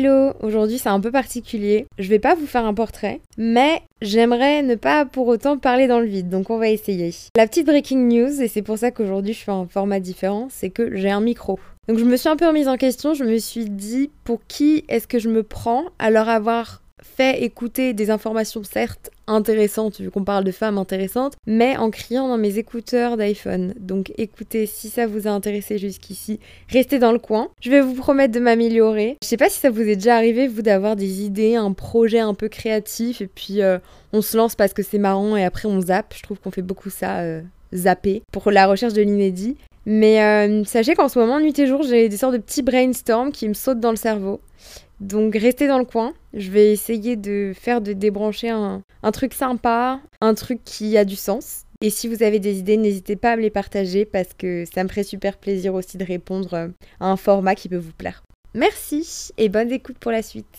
hello Aujourd'hui c'est un peu particulier. Je vais pas vous faire un portrait, mais j'aimerais ne pas pour autant parler dans le vide, donc on va essayer. La petite breaking news, et c'est pour ça qu'aujourd'hui je fais un format différent, c'est que j'ai un micro. Donc je me suis un peu remise en question, je me suis dit pour qui est-ce que je me prends leur avoir fait écouter des informations certes intéressantes, vu qu'on parle de femmes intéressantes, mais en criant dans mes écouteurs d'iPhone. Donc écoutez, si ça vous a intéressé jusqu'ici, restez dans le coin. Je vais vous promettre de m'améliorer. Je sais pas si ça vous est déjà arrivé, vous, d'avoir des idées, un projet un peu créatif, et puis euh, on se lance parce que c'est marrant, et après on zappe. Je trouve qu'on fait beaucoup ça. Euh, zapper pour la recherche de l'inédit. Mais euh, sachez qu'en ce moment, nuit et jour, j'ai des sortes de petits brainstorms qui me sautent dans le cerveau. Donc restez dans le coin. Je vais essayer de faire de débrancher un, truc sympa, un truc qui a du sens. Et si vous avez des idées, n'hésitez pas à me les partager parce que ça me ferait super plaisir aussi de répondre à un format qui peut vous plaire. Merci et bonne écoute pour la suite.